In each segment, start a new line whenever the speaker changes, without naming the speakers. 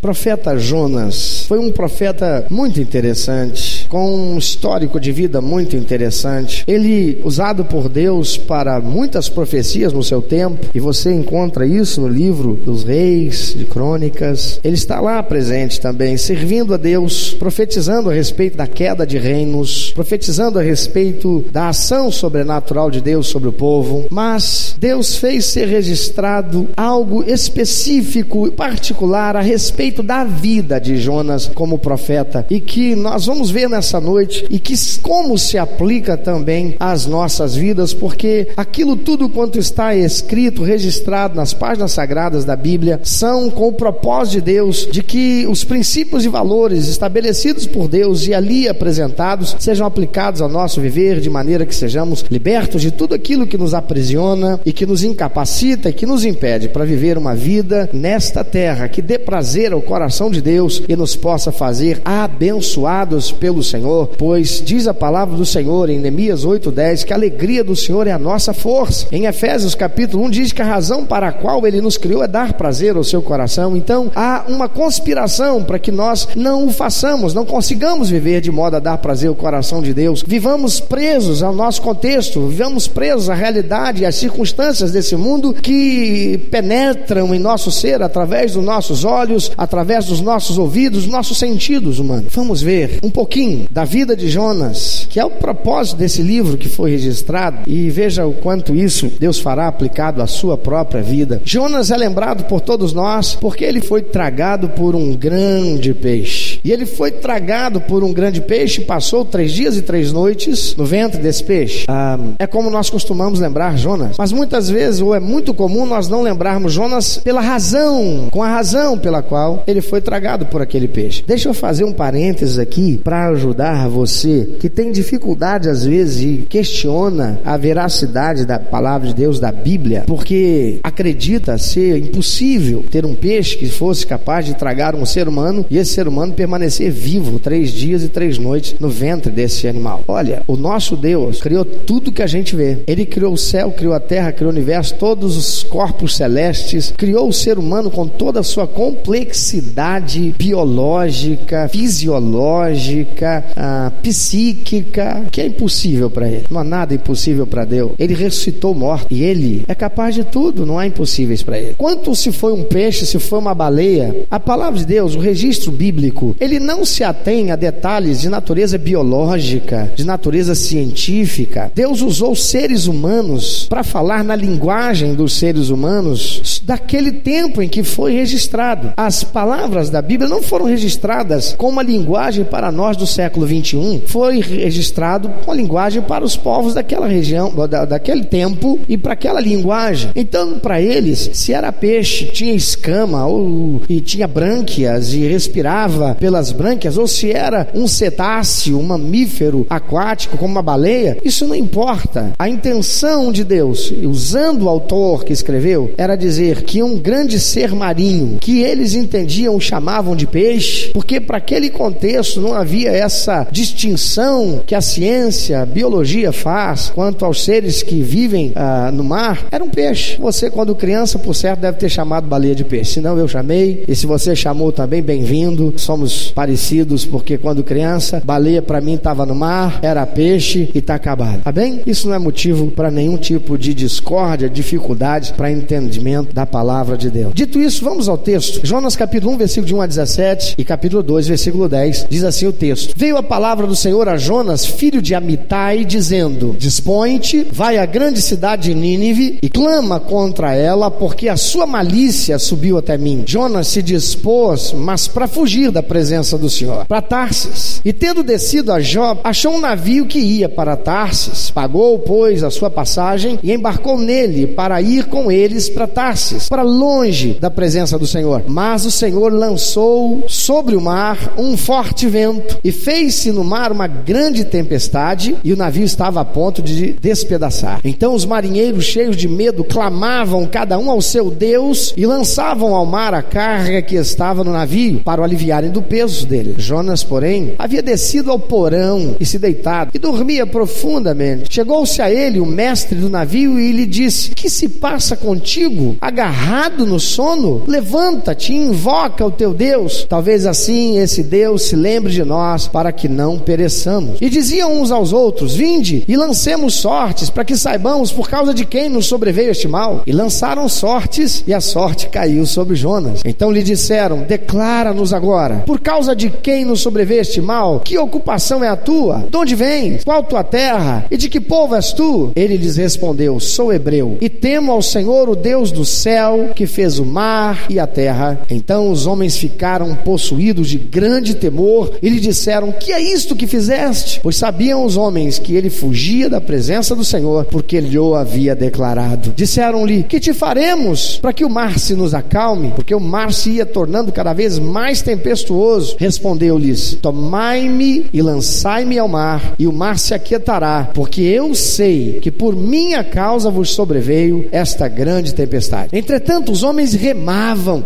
Profeta Jonas foi um profeta muito interessante, com um histórico de vida muito interessante. Ele usado por Deus para muitas profecias no seu tempo, e você encontra isso no livro dos Reis, de Crônicas. Ele está lá presente também, servindo a Deus, profetizando a respeito da queda de reinos, profetizando a respeito da ação sobrenatural de Deus sobre o povo. Mas Deus fez ser registrado algo específico e particular a respeito respeito da vida de Jonas como profeta e que nós vamos ver nessa noite e que como se aplica também às nossas vidas, porque aquilo tudo quanto está escrito, registrado nas páginas sagradas da Bíblia, são com o propósito de Deus de que os princípios e valores estabelecidos por Deus e ali apresentados sejam aplicados ao nosso viver de maneira que sejamos libertos de tudo aquilo que nos aprisiona e que nos incapacita e que nos impede para viver uma vida nesta terra que dê prazer ao o coração de Deus e nos possa fazer abençoados pelo Senhor, pois diz a palavra do Senhor em Neemias 8:10 que a alegria do Senhor é a nossa força. Em Efésios capítulo 1 diz que a razão para a qual ele nos criou é dar prazer ao seu coração. Então, há uma conspiração para que nós não o façamos, não consigamos viver de modo a dar prazer ao coração de Deus. Vivamos presos ao nosso contexto, vivamos presos à realidade e às circunstâncias desse mundo que penetram em nosso ser através dos nossos olhos, através dos nossos ouvidos, nossos sentidos humanos. Vamos ver um pouquinho da vida de Jonas, que é o propósito desse livro que foi registrado, e veja o quanto isso Deus fará aplicado à sua própria vida. Jonas é lembrado por todos nós porque ele foi tragado por um grande peixe. E ele foi tragado por um grande peixe, passou três dias e três noites no ventre desse peixe. Ah, é como nós costumamos lembrar Jonas. Mas muitas vezes, ou é muito comum, nós não lembrarmos Jonas pela razão, com a razão pela qual ele foi tragado por aquele peixe. Deixa eu fazer um parênteses aqui para ajudar você que tem dificuldade às vezes e questiona a veracidade da palavra de Deus da Bíblia, porque acredita ser impossível ter um peixe que fosse capaz de tragar um ser humano e esse ser humano permanecer vivo três dias e três noites no ventre desse animal. Olha, o nosso Deus criou tudo que a gente vê. Ele criou o céu, criou a terra, criou o universo, todos os corpos celestes, criou o ser humano com toda a sua complexidade complexidade biológica, fisiológica, ah, psíquica, que é impossível para ele. Não há nada impossível para Deus. Ele ressuscitou morto e ele é capaz de tudo, não há impossíveis para ele. Quanto se foi um peixe, se foi uma baleia, a palavra de Deus, o registro bíblico, ele não se atém a detalhes de natureza biológica, de natureza científica. Deus usou seres humanos para falar na linguagem dos seres humanos daquele tempo em que foi registrado. As palavras da Bíblia não foram registradas com uma linguagem para nós do século 21, foi registrado com a linguagem para os povos daquela região, da, daquele tempo e para aquela linguagem. Então, para eles, se era peixe, tinha escama ou e tinha brânquias e respirava pelas brânquias, ou se era um cetáceo, um mamífero aquático como uma baleia, isso não importa. A intenção de Deus, usando o autor que escreveu, era dizer que um grande ser marinho que eles entendiam entendiam chamavam de peixe, porque para aquele contexto não havia essa distinção que a ciência, a biologia faz quanto aos seres que vivem ah, no mar. Era um peixe. Você, quando criança, por certo, deve ter chamado baleia de peixe. Se não, eu chamei. E se você chamou também, bem-vindo. Somos parecidos, porque quando criança, baleia para mim estava no mar, era peixe e está acabado. Tá bem? Isso não é motivo para nenhum tipo de discórdia, dificuldade para entendimento da palavra de Deus. Dito isso, vamos ao texto. Jonas capítulo capítulo 1, versículo de 1 a 17 e capítulo 2, versículo 10, diz assim o texto: Veio a palavra do Senhor a Jonas, filho de Amitai, dizendo: Dispõe-te, vai à grande cidade de Nínive e clama contra ela, porque a sua malícia subiu até mim. Jonas se dispôs, mas para fugir da presença do Senhor, para Tarsis. E tendo descido a Job, achou um navio que ia para Tarsis. Pagou, pois, a sua passagem e embarcou nele para ir com eles para Tarsis, para longe da presença do Senhor. Mas o Senhor Senhor lançou sobre o mar um forte vento e fez-se no mar uma grande tempestade e o navio estava a ponto de despedaçar. Então os marinheiros, cheios de medo, clamavam cada um ao seu Deus e lançavam ao mar a carga que estava no navio para o aliviarem do peso dele. Jonas, porém, havia descido ao porão e se deitado e dormia profundamente. Chegou-se a ele o mestre do navio e lhe disse: Que se passa contigo? Agarrado no sono? Levanta-te e envolve invoca o teu Deus, talvez assim esse Deus se lembre de nós para que não pereçamos. E diziam uns aos outros: Vinde e lancemos sortes para que saibamos por causa de quem nos sobreveio este mal. E lançaram sortes e a sorte caiu sobre Jonas. Então lhe disseram: Declara-nos agora, por causa de quem nos sobreveio este mal, que ocupação é a tua? De onde vens? Qual tua terra? E de que povo és tu? Ele lhes respondeu: Sou hebreu e temo ao Senhor, o Deus do céu, que fez o mar e a terra. Então os homens ficaram possuídos de grande temor e lhe disseram: Que é isto que fizeste? Pois sabiam os homens que ele fugia da presença do Senhor, porque ele o havia declarado. Disseram-lhe: Que te faremos para que o mar se nos acalme? Porque o mar se ia tornando cada vez mais tempestuoso. Respondeu-lhes: Tomai-me e lançai-me ao mar, e o mar se aquietará, porque eu sei que por minha causa vos sobreveio esta grande tempestade. Entretanto, os homens remavam,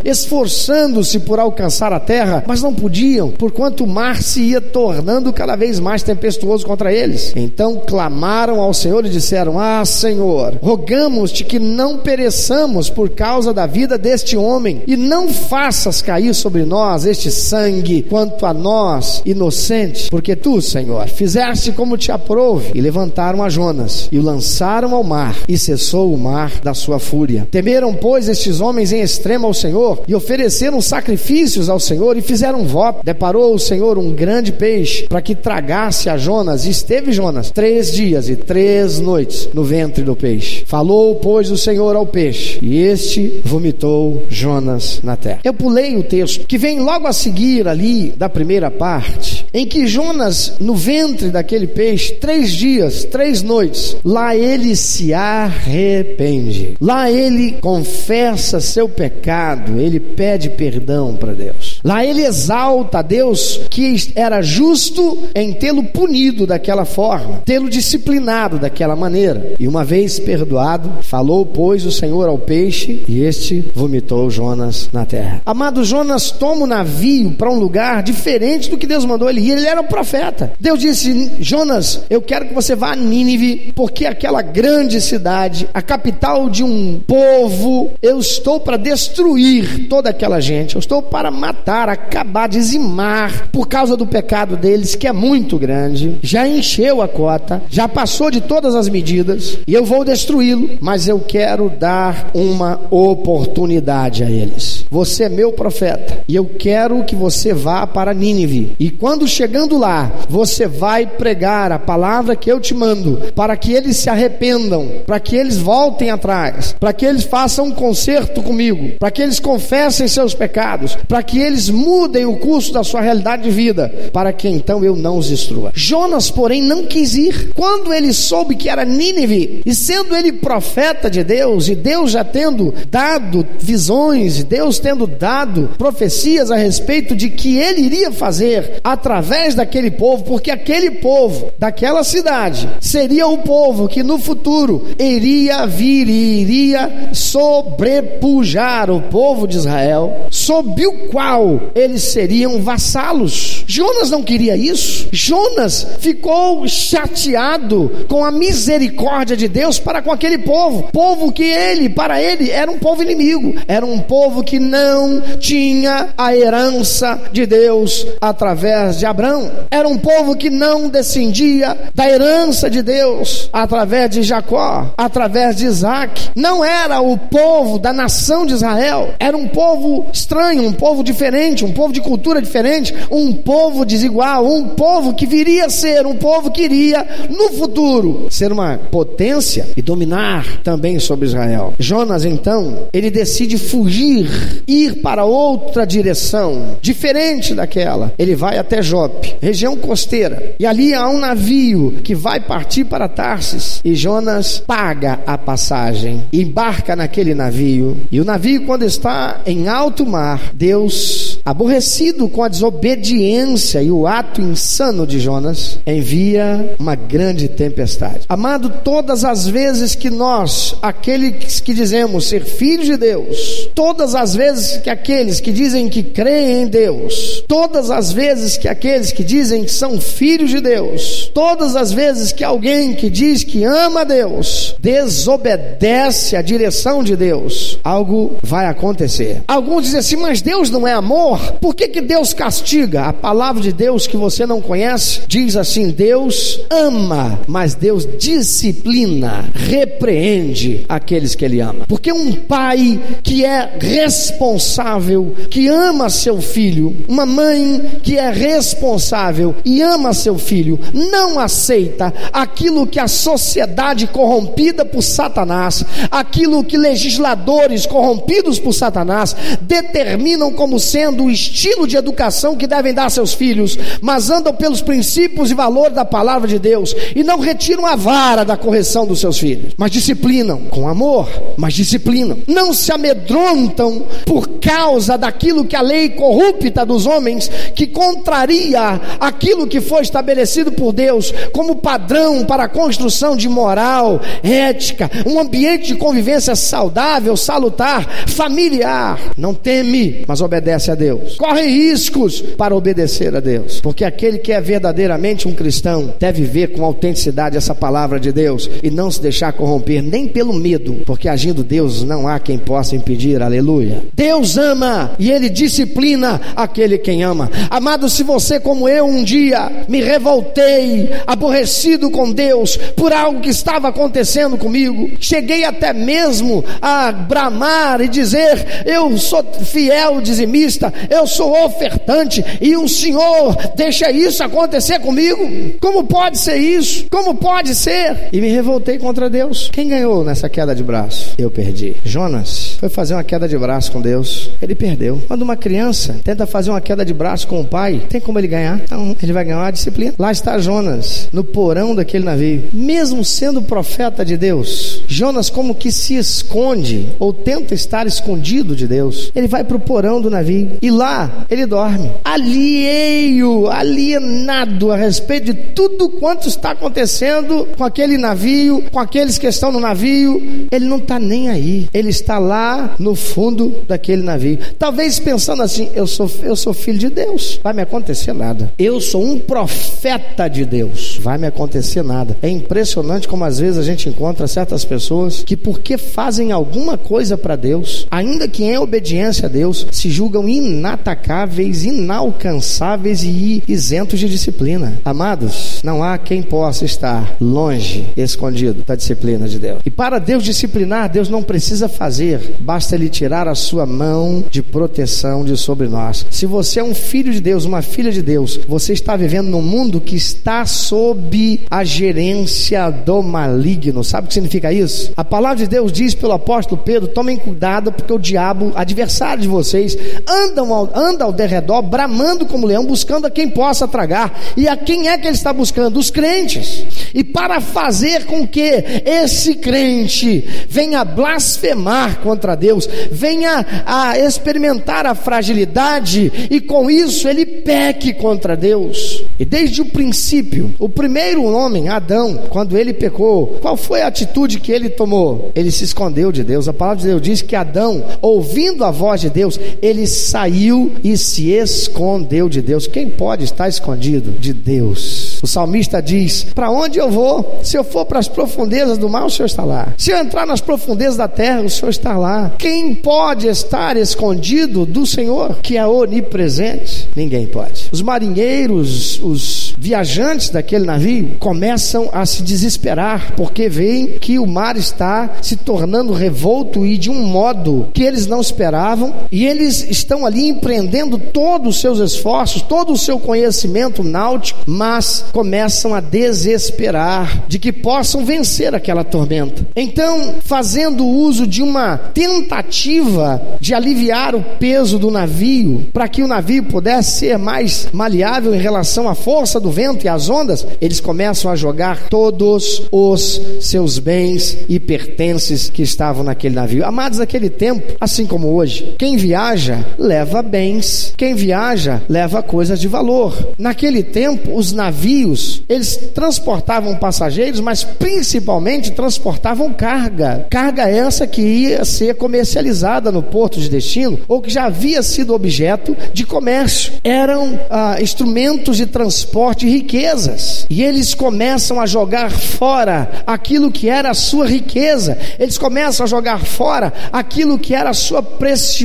esforçando-se por alcançar a terra, mas não podiam, porquanto o mar se ia tornando cada vez mais tempestuoso contra eles. Então clamaram ao Senhor e disseram: Ah, Senhor, rogamos-te que não pereçamos por causa da vida deste homem, e não faças cair sobre nós este sangue quanto a nós, inocentes, porque tu, Senhor, fizeste como te aprouve. E levantaram a Jonas e o lançaram ao mar, e cessou o mar da sua fúria. Temeram, pois, estes homens em extremo ao Senhor e ofereceram sacrifícios ao Senhor e fizeram voto. Deparou o Senhor um grande peixe para que tragasse a Jonas. E esteve Jonas três dias e três noites no ventre do peixe. Falou, pois, o Senhor ao peixe, e este vomitou Jonas na terra. Eu pulei o texto que vem logo a seguir ali da primeira parte, em que Jonas, no ventre daquele peixe, três dias, três noites, lá ele se arrepende. Lá ele confessa seu pecado, ele pede perdão para Deus. Lá ele exalta a Deus que era justo em tê-lo punido daquela forma, tê-lo disciplinado daquela maneira. E uma vez perdoado, falou, pois, o Senhor ao peixe, e este vomitou Jonas na terra. Amado Jonas toma o navio para um lugar diferente do que Deus mandou ele ir. Ele era um profeta. Deus disse: Jonas, eu quero que você vá a Nínive, porque aquela grande cidade, a capital de um povo, eu estou para destruir toda aquela gente. Eu estou para matar, acabar, dizimar por causa do pecado deles, que é muito grande. Já encheu a cota, já passou de todas as medidas, e eu vou destruí-lo, mas eu quero dar uma oportunidade a eles. Você é meu profeta, e eu quero que você vá para Nínive. E quando chegando lá, você vai pregar a palavra que eu te mando, para que eles se arrependam, para que eles voltem atrás, para que eles façam um conserto comigo, para que eles confessem seus pecados, para que eles mudem o curso da sua realidade de vida, para que então eu não os destrua. Jonas, porém, não quis ir. Quando ele soube que era Nínive, e sendo ele profeta de Deus, e Deus já tendo dado visões, e Deus tendo dado profecias a respeito de que ele iria fazer através daquele povo, porque aquele povo daquela cidade seria o povo que no futuro iria vir e iria sobrepujar o povo de Israel, sob o qual eles seriam vassalos. Jonas não queria isso. Jonas ficou chateado com a misericórdia de Deus para com aquele povo, povo que ele, para ele, era um povo inimigo, era um povo que não tinha a herança de Deus através de Abraão, era um povo que não descendia da herança de Deus através de Jacó, através de Isaac, não era o povo da nação de Israel, era um povo estranho, um povo diferente, um povo de cultura diferente, um povo desigual, um povo que viria a ser, um povo que iria no futuro ser uma potência e dominar também sobre Israel. Jonas então, ele decide fugir, ir para outra direção, diferente daquela. Ele vai até Jope, região costeira, e ali há um navio que vai partir para Tarsis. E Jonas paga a passagem, embarca naquele navio, e o navio, quando está em alto mar, Deus aborrecido com a desobediência e o ato insano de Jonas, envia uma grande tempestade. Amado, todas as vezes que nós, aqueles que dizemos ser filhos de Deus, todas as vezes que aqueles que dizem que creem em Deus, todas as vezes que aqueles que dizem que são filhos de Deus, todas as vezes que alguém que diz que ama Deus desobedece a direção de Deus, algo vai acontecer. Alguns dizem assim, mas Deus não é amor? Por que, que Deus castiga? A palavra de Deus que você não conhece diz assim: Deus ama, mas Deus disciplina, repreende aqueles que Ele ama. Porque um pai que é responsável, que ama seu filho, uma mãe que é responsável e ama seu filho, não aceita aquilo que a sociedade corrompida por Satanás, aquilo que legisladores corrompidos por Satanás determinam como sendo o estilo de educação que devem dar a seus filhos, mas andam pelos princípios e valores da palavra de Deus e não retiram a vara da correção dos seus filhos, mas disciplinam com amor, mas disciplinam. Não se amedrontam por causa daquilo que a lei corrupta dos homens que contraria aquilo que foi estabelecido por Deus como padrão para a construção de moral, ética, um ambiente de convivência saudável, salutar, familiar. Não teme, mas obedece a Deus. Corre riscos para obedecer a Deus, porque aquele que é verdadeiramente um cristão deve ver com autenticidade essa palavra de Deus e não se deixar corromper nem pelo medo, porque agindo Deus não há quem possa impedir. Aleluia. Deus ama e ele disciplina aquele quem ama. Amado, se você como eu um dia me revoltei, aborrecido com Deus por algo que estava acontecendo comigo, cheguei até mesmo a bramar e dizer: Eu sou fiel dizimista, eu sou ofertante, e o Senhor deixa isso acontecer comigo. Como pode ser isso? Como pode ser? E me revoltei contra Deus. Quem ganhou nessa queda de braço? Eu perdi. Jonas foi fazer uma queda de braço com Deus, ele perdeu. Quando uma criança tenta fazer uma queda de braço com o pai, tem como ele ganhar? Não, ele vai ganhar uma disciplina. Lá está Jonas, no porão daquele navio, mesmo sendo profeta de Deus. Jonas, como que se esconde ou tenta estar escondido de Deus, ele vai para o porão do navio e lá ele dorme, alheio, alienado a respeito de tudo quanto está acontecendo com aquele navio, com aqueles que estão no navio. Ele não está nem aí, ele está lá no fundo daquele navio. Talvez pensando assim: eu sou, eu sou filho de Deus, vai me acontecer nada. Eu sou um profeta de Deus, vai me acontecer nada. É impressionante como às vezes a gente encontra certas pessoas que, porque fazem alguma coisa para Deus, ainda que em obediência a Deus, se julgam inatacáveis, inalcançáveis e isentos de disciplina. Amados, não há quem possa estar longe, escondido da disciplina de Deus. E para Deus disciplinar, Deus não precisa fazer, basta Ele tirar a sua mão de proteção de sobre nós. Se você é um filho de Deus, uma filha de Deus, você está vivendo num mundo que está sob a gerência do maligno. Sabe o que significa isso? A palavra de Deus diz pelo apóstolo Pedro: tomem cuidado, porque o diabo, adversário de vocês, andam ao, anda ao derredor, bramando como leão, buscando a quem possa tragar. E a quem é que ele está buscando? Os crentes. E para fazer com que esse crente venha blasfemar contra Deus, venha a experimentar a fragilidade e com isso ele peque contra Deus. E desde o princípio, o primeiro homem, Adão, quando ele pecou, qual foi a atitude que ele tomou? Ele se escondeu de Deus. A palavra de Deus diz que Adão, ouvindo a voz de Deus, ele saiu e se escondeu de Deus. Quem pode estar escondido de Deus? O salmista diz: Para onde eu vou? Se eu for para as profundezas do mar, o Senhor está lá. Se eu entrar nas profundezas da terra, o Senhor está lá. Quem pode estar escondido do Senhor, que é onipresente? Ninguém pode. Os marinheiros, os viajantes daquele navio começam a se desesperar porque veem que o mar está se tornando revolto e de um modo que eles não esperavam, e eles estão ali empreendendo todos os seus esforços, todo o seu conhecimento náutico, mas começam a desesperar de que possam vencer aquela tormenta. Então, fazendo uso de uma tentativa de aliviar o peso do navio, para que o navio pudesse ser mais maleável em relação à força do vento e às ondas, eles começam a jogar todos os seus bens e pertences que estavam naquele navio. Amados, naquele tempo, assim como hoje, quem viaja leva bens, quem viaja leva coisas de valor. Naquele tempo, os navios, eles transportavam passageiros, mas principalmente transportavam carga. Carga essa que ia ser comercializada no porto de destino ou que já havia sido objeto de comércio. Eram ah, instrumentos de transporte e riquezas. E eles começam a jogar fora aquilo que era a sua riqueza. Eles começam a jogar fora aquilo que era a sua preciosidade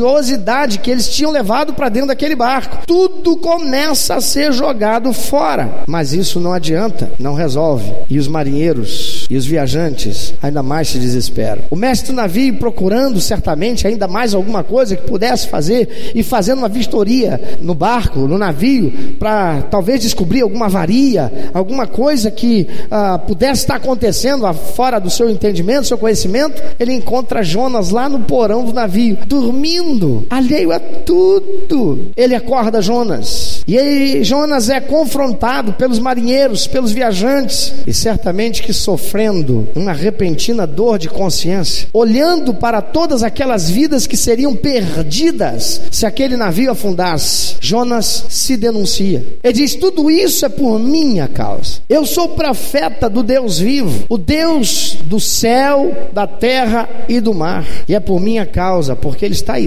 que eles tinham levado para dentro daquele barco. Tudo começa a ser jogado fora. Mas isso não adianta, não resolve. E os marinheiros e os viajantes ainda mais se desesperam. O mestre do navio procurando certamente ainda mais alguma coisa que pudesse fazer e fazendo uma vistoria no barco, no navio, para talvez descobrir alguma avaria, alguma coisa que ah, pudesse estar acontecendo fora do seu entendimento, seu conhecimento, ele encontra Jonas lá no porão do navio, dormindo, alheio a tudo. Ele acorda Jonas. E aí Jonas é confrontado pelos marinheiros, pelos viajantes, e certamente que sofrendo uma repentina dor de consciência, olhando para todas aquelas vidas que seriam perdidas se aquele navio afundasse, Jonas se denuncia. Ele diz: Tudo isso é por minha causa. Eu sou profeta do Deus vivo, o Deus do céu, da terra e do mar, e é por minha causa, porque ele está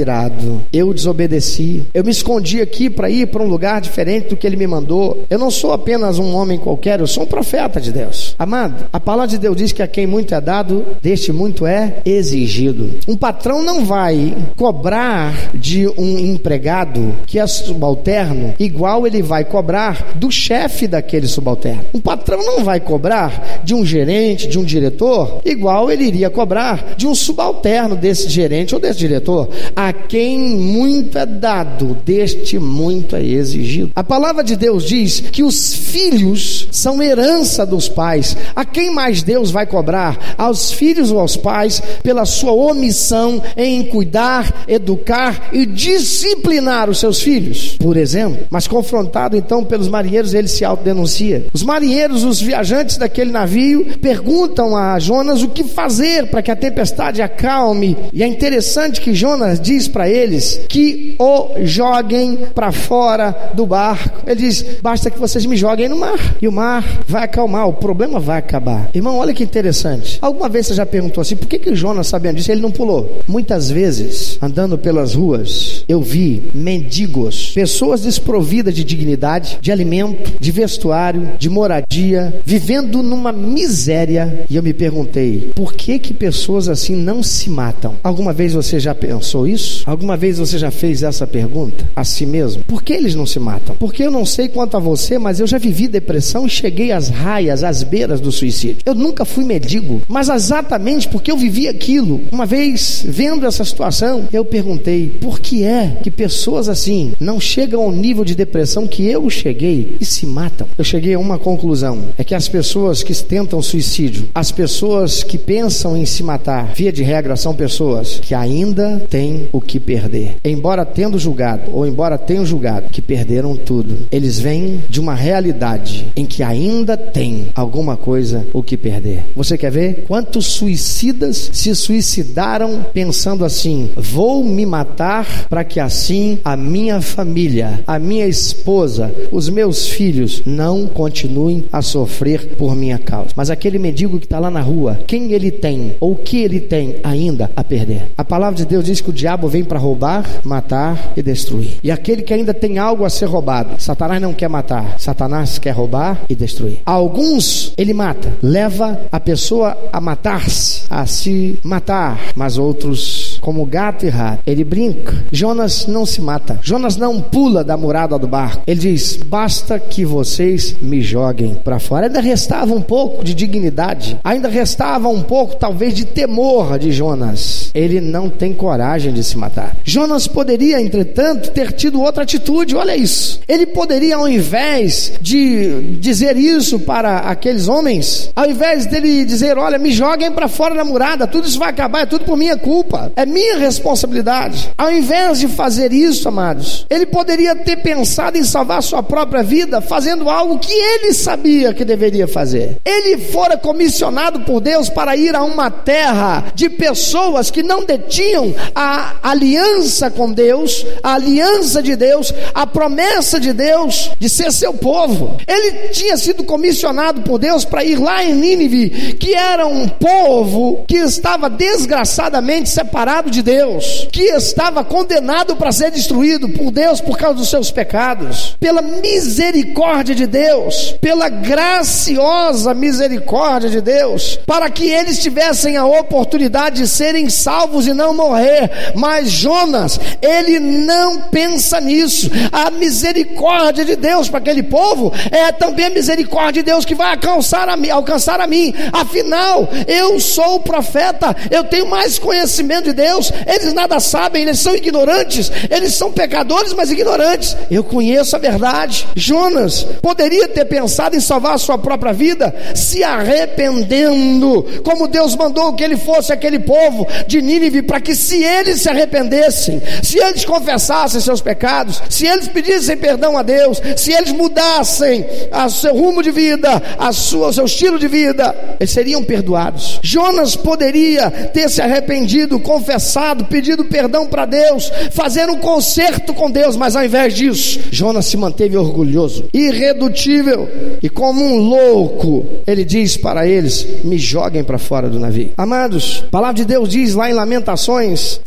Eu desobedeci, eu me escondi aqui para ir para um lugar diferente do que ele me mandou. Eu não sou apenas um homem qualquer, eu sou um profeta de Deus. Amado, a palavra de Deus diz que a quem muito é dado, deste muito é exigido. Um patrão não vai cobrar de um empregado que é subalterno igual ele vai cobrar do chefe daquele subalterno. Um patrão não vai cobrar de um gerente, de um diretor, igual ele iria cobrar de um subalterno desse gerente ou desse diretor. A quem muito é dado, deste muito é exigido. A palavra de Deus diz que os filhos são herança dos pais. A quem mais Deus vai cobrar? Aos filhos ou aos pais pela sua omissão em cuidar, educar e disciplinar os seus filhos, por exemplo. Mas confrontado então pelos marinheiros, ele se autodenuncia. Os marinheiros, os viajantes daquele navio, perguntam a Jonas o que fazer para que a tempestade acalme. E é interessante que Jonas diz para eles que o joguem para fora do barco. Ele diz: basta que vocês me joguem no mar e o mar vai acalmar, o problema vai acabar. Irmão, olha que interessante. Alguma vez você já perguntou assim: por que, que Jonas, sabendo disso, ele não pulou? Muitas vezes, andando pelas ruas, eu vi mendigos, pessoas desprovidas de dignidade, de alimento, de vestuário, de moradia, vivendo numa miséria. E eu me perguntei: por que que pessoas assim não se matam? Alguma vez você já pensou isso? Alguma vez você já fez essa pergunta a si mesmo? Por que eles não se matam? Porque eu não sei quanto a você, mas eu já vivi depressão e cheguei às raias, às beiras do suicídio. Eu nunca fui mendigo, mas exatamente porque eu vivi aquilo. Uma vez, vendo essa situação, eu perguntei: por que é que pessoas assim não chegam ao nível de depressão que eu cheguei e se matam? Eu cheguei a uma conclusão: é que as pessoas que tentam suicídio, as pessoas que pensam em se matar, via de regra, são pessoas que ainda têm o que perder. Embora tendo julgado, ou embora tenham julgado, que perderam tudo, eles vêm de uma realidade em que ainda tem alguma coisa o que perder. Você quer ver quantos suicidas se suicidaram pensando assim: vou me matar para que assim a minha família, a minha esposa, os meus filhos não continuem a sofrer por minha causa. Mas aquele mendigo que está lá na rua, quem ele tem ou o que ele tem ainda a perder? A palavra de Deus diz que o diabo vem para roubar, matar e destruir. E aquele que ainda tem algo a ser roubado, Satanás não quer matar, Satanás quer roubar e destruir. Alguns ele mata, leva a pessoa a matar-se, a se matar, mas outros, como gato e rato, ele brinca. Jonas não se mata, Jonas não pula da murada do barco. Ele diz: basta que vocês me joguem para fora. Ainda restava um pouco de dignidade, ainda restava um pouco, talvez, de temor de Jonas. Ele não tem coragem de se matar. Jonas poderia, entretanto, ter tido outra atitude. Olha isso. Ele poderia, ao invés de dizer isso para aqueles homens, ao invés dele dizer: Olha, me joguem para fora da murada, tudo isso vai acabar, é tudo por minha culpa, é minha responsabilidade. Ao invés de fazer isso, amados, ele poderia ter pensado em salvar sua própria vida fazendo algo que ele sabia que deveria fazer. Ele fora comissionado por Deus para ir a uma terra de pessoas que não detinham a aliança com Deus, a aliança de Deus, a promessa de Deus de ser seu povo. Ele tinha sido comissionado por Deus para ir lá em Nínive, que era um povo que estava desgraçadamente separado de Deus, que estava condenado para ser destruído por Deus por causa dos seus pecados. Pela misericórdia de Deus, pela graciosa misericórdia de Deus, para que eles tivessem a oportunidade de serem salvos e não morrer. Mas Jonas, ele não pensa nisso. A misericórdia de Deus para aquele povo é também a misericórdia de Deus que vai alcançar a, mim, alcançar a mim. Afinal, eu sou o profeta, eu tenho mais conhecimento de Deus. Eles nada sabem, eles são ignorantes, eles são pecadores, mas ignorantes. Eu conheço a verdade. Jonas poderia ter pensado em salvar a sua própria vida se arrependendo, como Deus mandou que ele fosse aquele povo de Nínive, para que se eles se arrependessem, se eles confessassem seus pecados, se eles pedissem perdão a Deus, se eles mudassem o seu rumo de vida, a sua, o seu estilo de vida, eles seriam perdoados. Jonas poderia ter se arrependido, confessado, pedido perdão para Deus, fazer um conserto com Deus, mas ao invés disso, Jonas se manteve orgulhoso, irredutível e como um louco, ele diz para eles: me joguem para fora do navio. Amados, a palavra de Deus diz lá em Lamentações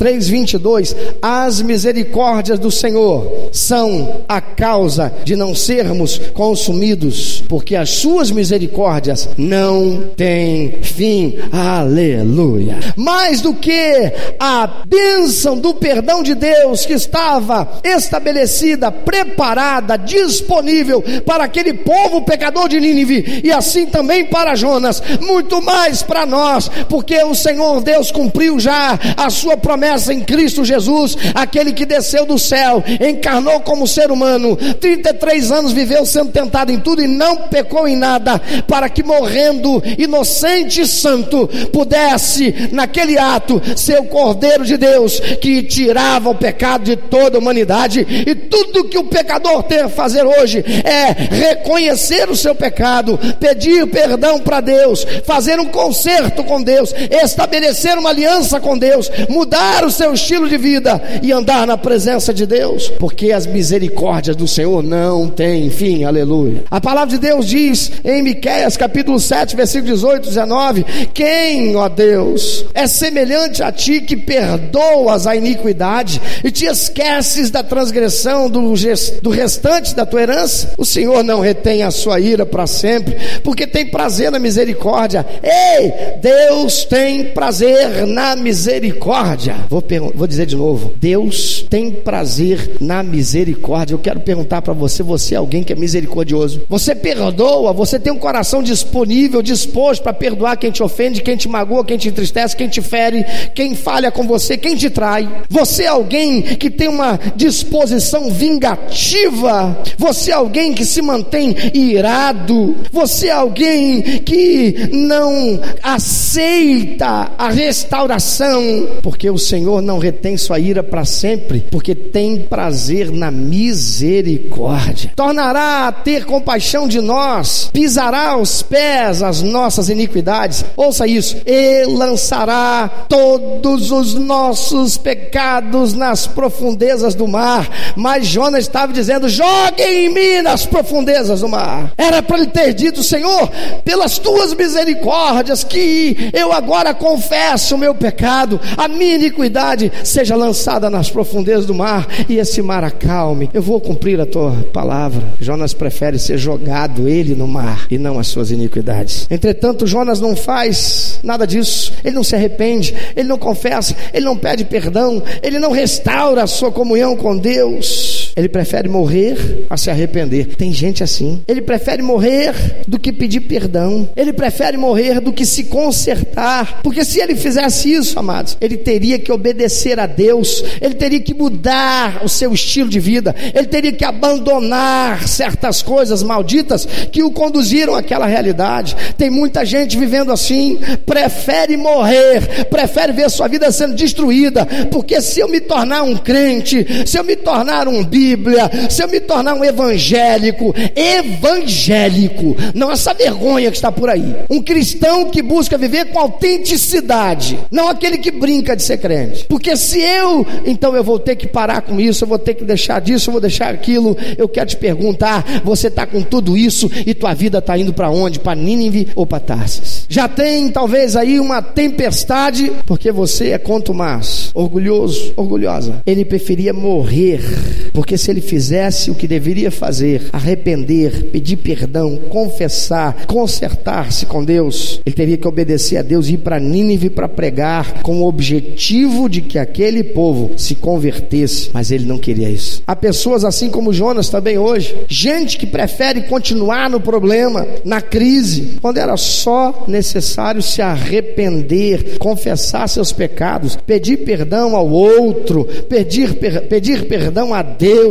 3:22, as misericórdias do Senhor são a causa de não sermos consumidos, porque as suas misericórdias não têm fim. Aleluia. Mais do que a bênção do perdão de Deus que estava estabelecida, preparada, disponível para aquele povo pecador de Nínive e assim também para Jonas, muito mais para nós, porque o Senhor Deus cumpriu já a sua promessa em Cristo Jesus, aquele que desceu do céu, encarnou como ser humano, 33 anos viveu sendo tentado em tudo e não pecou em nada, para que morrendo inocente e santo pudesse naquele ato ser o Cordeiro de Deus que tirava o pecado de toda a humanidade. E tudo que o pecador tem a fazer hoje é reconhecer o seu pecado, pedir perdão para Deus, fazer um conserto com Deus, estabelecer uma aliança com Deus, mudar o seu estilo de vida e andar na presença de Deus, porque as misericórdias do Senhor não têm fim, aleluia. A palavra de Deus diz em Miqueias capítulo 7, versículo 18, 19: Quem, ó Deus, é semelhante a ti que perdoas a iniquidade e te esqueces da transgressão do, do restante da tua herança? O Senhor não retém a sua ira para sempre, porque tem prazer na misericórdia. Ei, Deus tem prazer na misericórdia. Vou, vou dizer de novo: Deus tem prazer na misericórdia. Eu quero perguntar para você: você é alguém que é misericordioso? Você perdoa? Você tem um coração disponível, disposto para perdoar quem te ofende, quem te magoa, quem te entristece, quem te fere, quem falha com você, quem te trai? Você é alguém que tem uma disposição vingativa? Você é alguém que se mantém irado? Você é alguém que não aceita a restauração, porque o Senhor não retém sua ira para sempre, porque tem prazer na misericórdia. Tornará a ter compaixão de nós, pisará aos pés as nossas iniquidades. Ouça isso, e lançará todos os nossos pecados nas profundezas do mar. Mas Jonas estava dizendo: joguem em mim nas profundezas do mar. Era para ele ter dito: Senhor, pelas tuas misericórdias, que eu agora confesso o meu pecado, a minha iniquidade seja lançada nas profundezas do mar e esse mar acalme. Eu vou cumprir a tua palavra. Jonas prefere ser jogado ele no mar e não as suas iniquidades. Entretanto, Jonas não faz nada disso. Ele não se arrepende, ele não confessa, ele não pede perdão, ele não restaura a sua comunhão com Deus. Ele prefere morrer a se arrepender. Tem gente assim. Ele prefere morrer do que pedir perdão. Ele prefere morrer do que se consertar. Porque se ele fizesse isso, amados, ele teria que obedecer a Deus, ele teria que mudar o seu estilo de vida, ele teria que abandonar certas coisas malditas que o conduziram àquela realidade. Tem muita gente vivendo assim, prefere morrer, prefere ver sua vida sendo destruída, porque se eu me tornar um crente, se eu me tornar um Bíblia, se eu me tornar um evangélico, evangélico, não essa vergonha que está por aí, um cristão que busca viver com autenticidade, não aquele que brinca de ser crente, porque se eu, então eu vou ter que parar com isso, eu vou ter que deixar disso, eu vou deixar aquilo, eu quero te perguntar, você está com tudo isso e tua vida está indo para onde? Para Nínive ou para Tarsis? Já tem talvez aí uma tempestade, porque você é contumaz, orgulhoso, orgulhosa. Ele preferia morrer, porque se ele fizesse o que deveria fazer, arrepender, pedir perdão, confessar, consertar-se com Deus, ele teria que obedecer a Deus e ir para Nínive para pregar com o objetivo de que aquele povo se convertesse, mas ele não queria isso. Há pessoas assim como Jonas também hoje, gente que prefere continuar no problema, na crise, quando era só necessário se arrepender, confessar seus pecados, pedir perdão ao outro, pedir, per, pedir perdão a Deus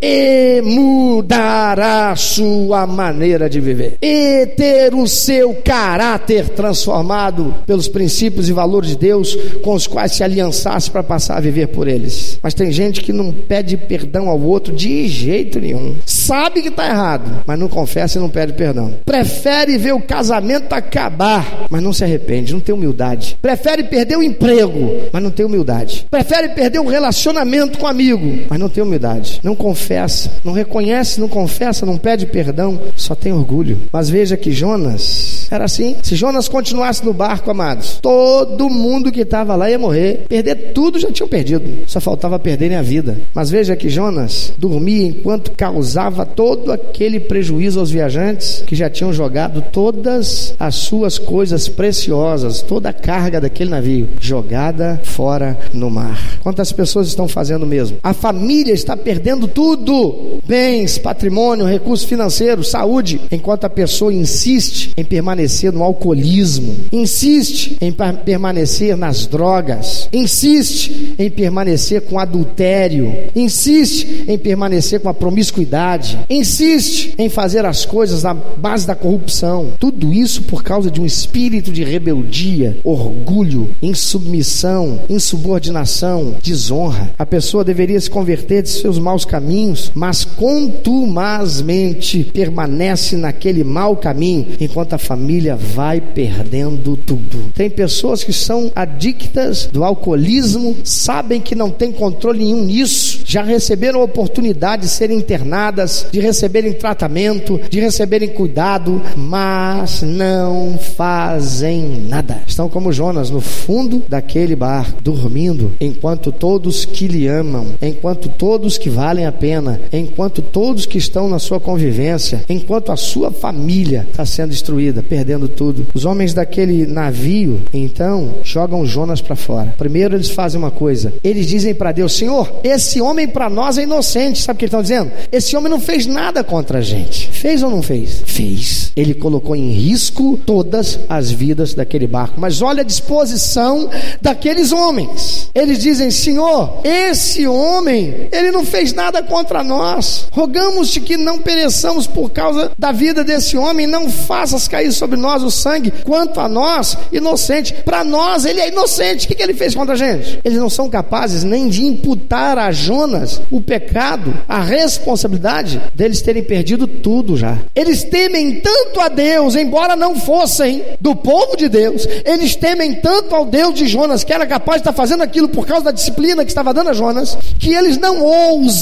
e mudará sua maneira de viver e ter o seu caráter transformado pelos princípios e valores de Deus com os quais se aliançasse para passar a viver por eles. Mas tem gente que não pede perdão ao outro de jeito nenhum. Sabe que está errado, mas não confessa e não pede perdão. Prefere ver o casamento acabar, mas não se arrepende, não tem humildade. Prefere perder o emprego, mas não tem humildade. Prefere perder o relacionamento com amigo, mas não tem humildade. Não confessa, não reconhece, não confessa, não pede perdão, só tem orgulho. Mas veja que Jonas era assim. Se Jonas continuasse no barco, amados, todo mundo que estava lá ia morrer. Perder tudo já tinham perdido. Só faltava perderem a vida. Mas veja que Jonas dormia enquanto causava todo aquele prejuízo aos viajantes que já tinham jogado todas as suas coisas preciosas, toda a carga daquele navio, jogada fora no mar. Quantas pessoas estão fazendo mesmo? A família está perdendo tudo: bens, patrimônio, recursos financeiros, saúde, enquanto a pessoa insiste em permanecer no alcoolismo, insiste em permanecer nas drogas, insiste em permanecer com adultério, insiste em permanecer com a promiscuidade, insiste em fazer as coisas na base da corrupção. Tudo isso por causa de um espírito de rebeldia, orgulho, insubmissão, insubordinação, desonra. A pessoa deveria se converter de seus maus caminhos, mas contumazmente permanece naquele mau caminho, enquanto a família vai perdendo tudo. Tem pessoas que são adictas do alcoolismo, sabem que não tem controle nenhum nisso, já receberam a oportunidade de serem internadas, de receberem tratamento, de receberem cuidado, mas não fazem nada. Estão como Jonas no fundo daquele bar, dormindo, enquanto todos que lhe amam, enquanto todos que valem a pena, enquanto todos que estão na sua convivência, enquanto a sua família está sendo destruída, perdendo tudo. Os homens daquele navio, então, jogam Jonas para fora. Primeiro eles fazem uma coisa, eles dizem para Deus: Senhor, esse homem para nós é inocente. Sabe o que eles estão dizendo? Esse homem não fez nada contra a gente. Fez ou não fez? Fez. Ele colocou em risco todas as vidas daquele barco. Mas olha a disposição daqueles homens. Eles dizem: Senhor, esse homem, ele não fez nada contra nós. Rogamos-te que não pereçamos por causa da vida desse homem. Não faças cair sobre nós o sangue. Quanto a nós, inocente. Para nós, ele é inocente. O que, que ele fez contra a gente? Eles não são capazes nem de imputar a Jonas o pecado, a responsabilidade deles terem perdido tudo já. Eles temem tanto a Deus, embora não fossem do povo de Deus, eles temem tanto ao Deus de Jonas, que era capaz de estar fazendo aquilo por causa da disciplina que estava dando a Jonas, que eles não ousam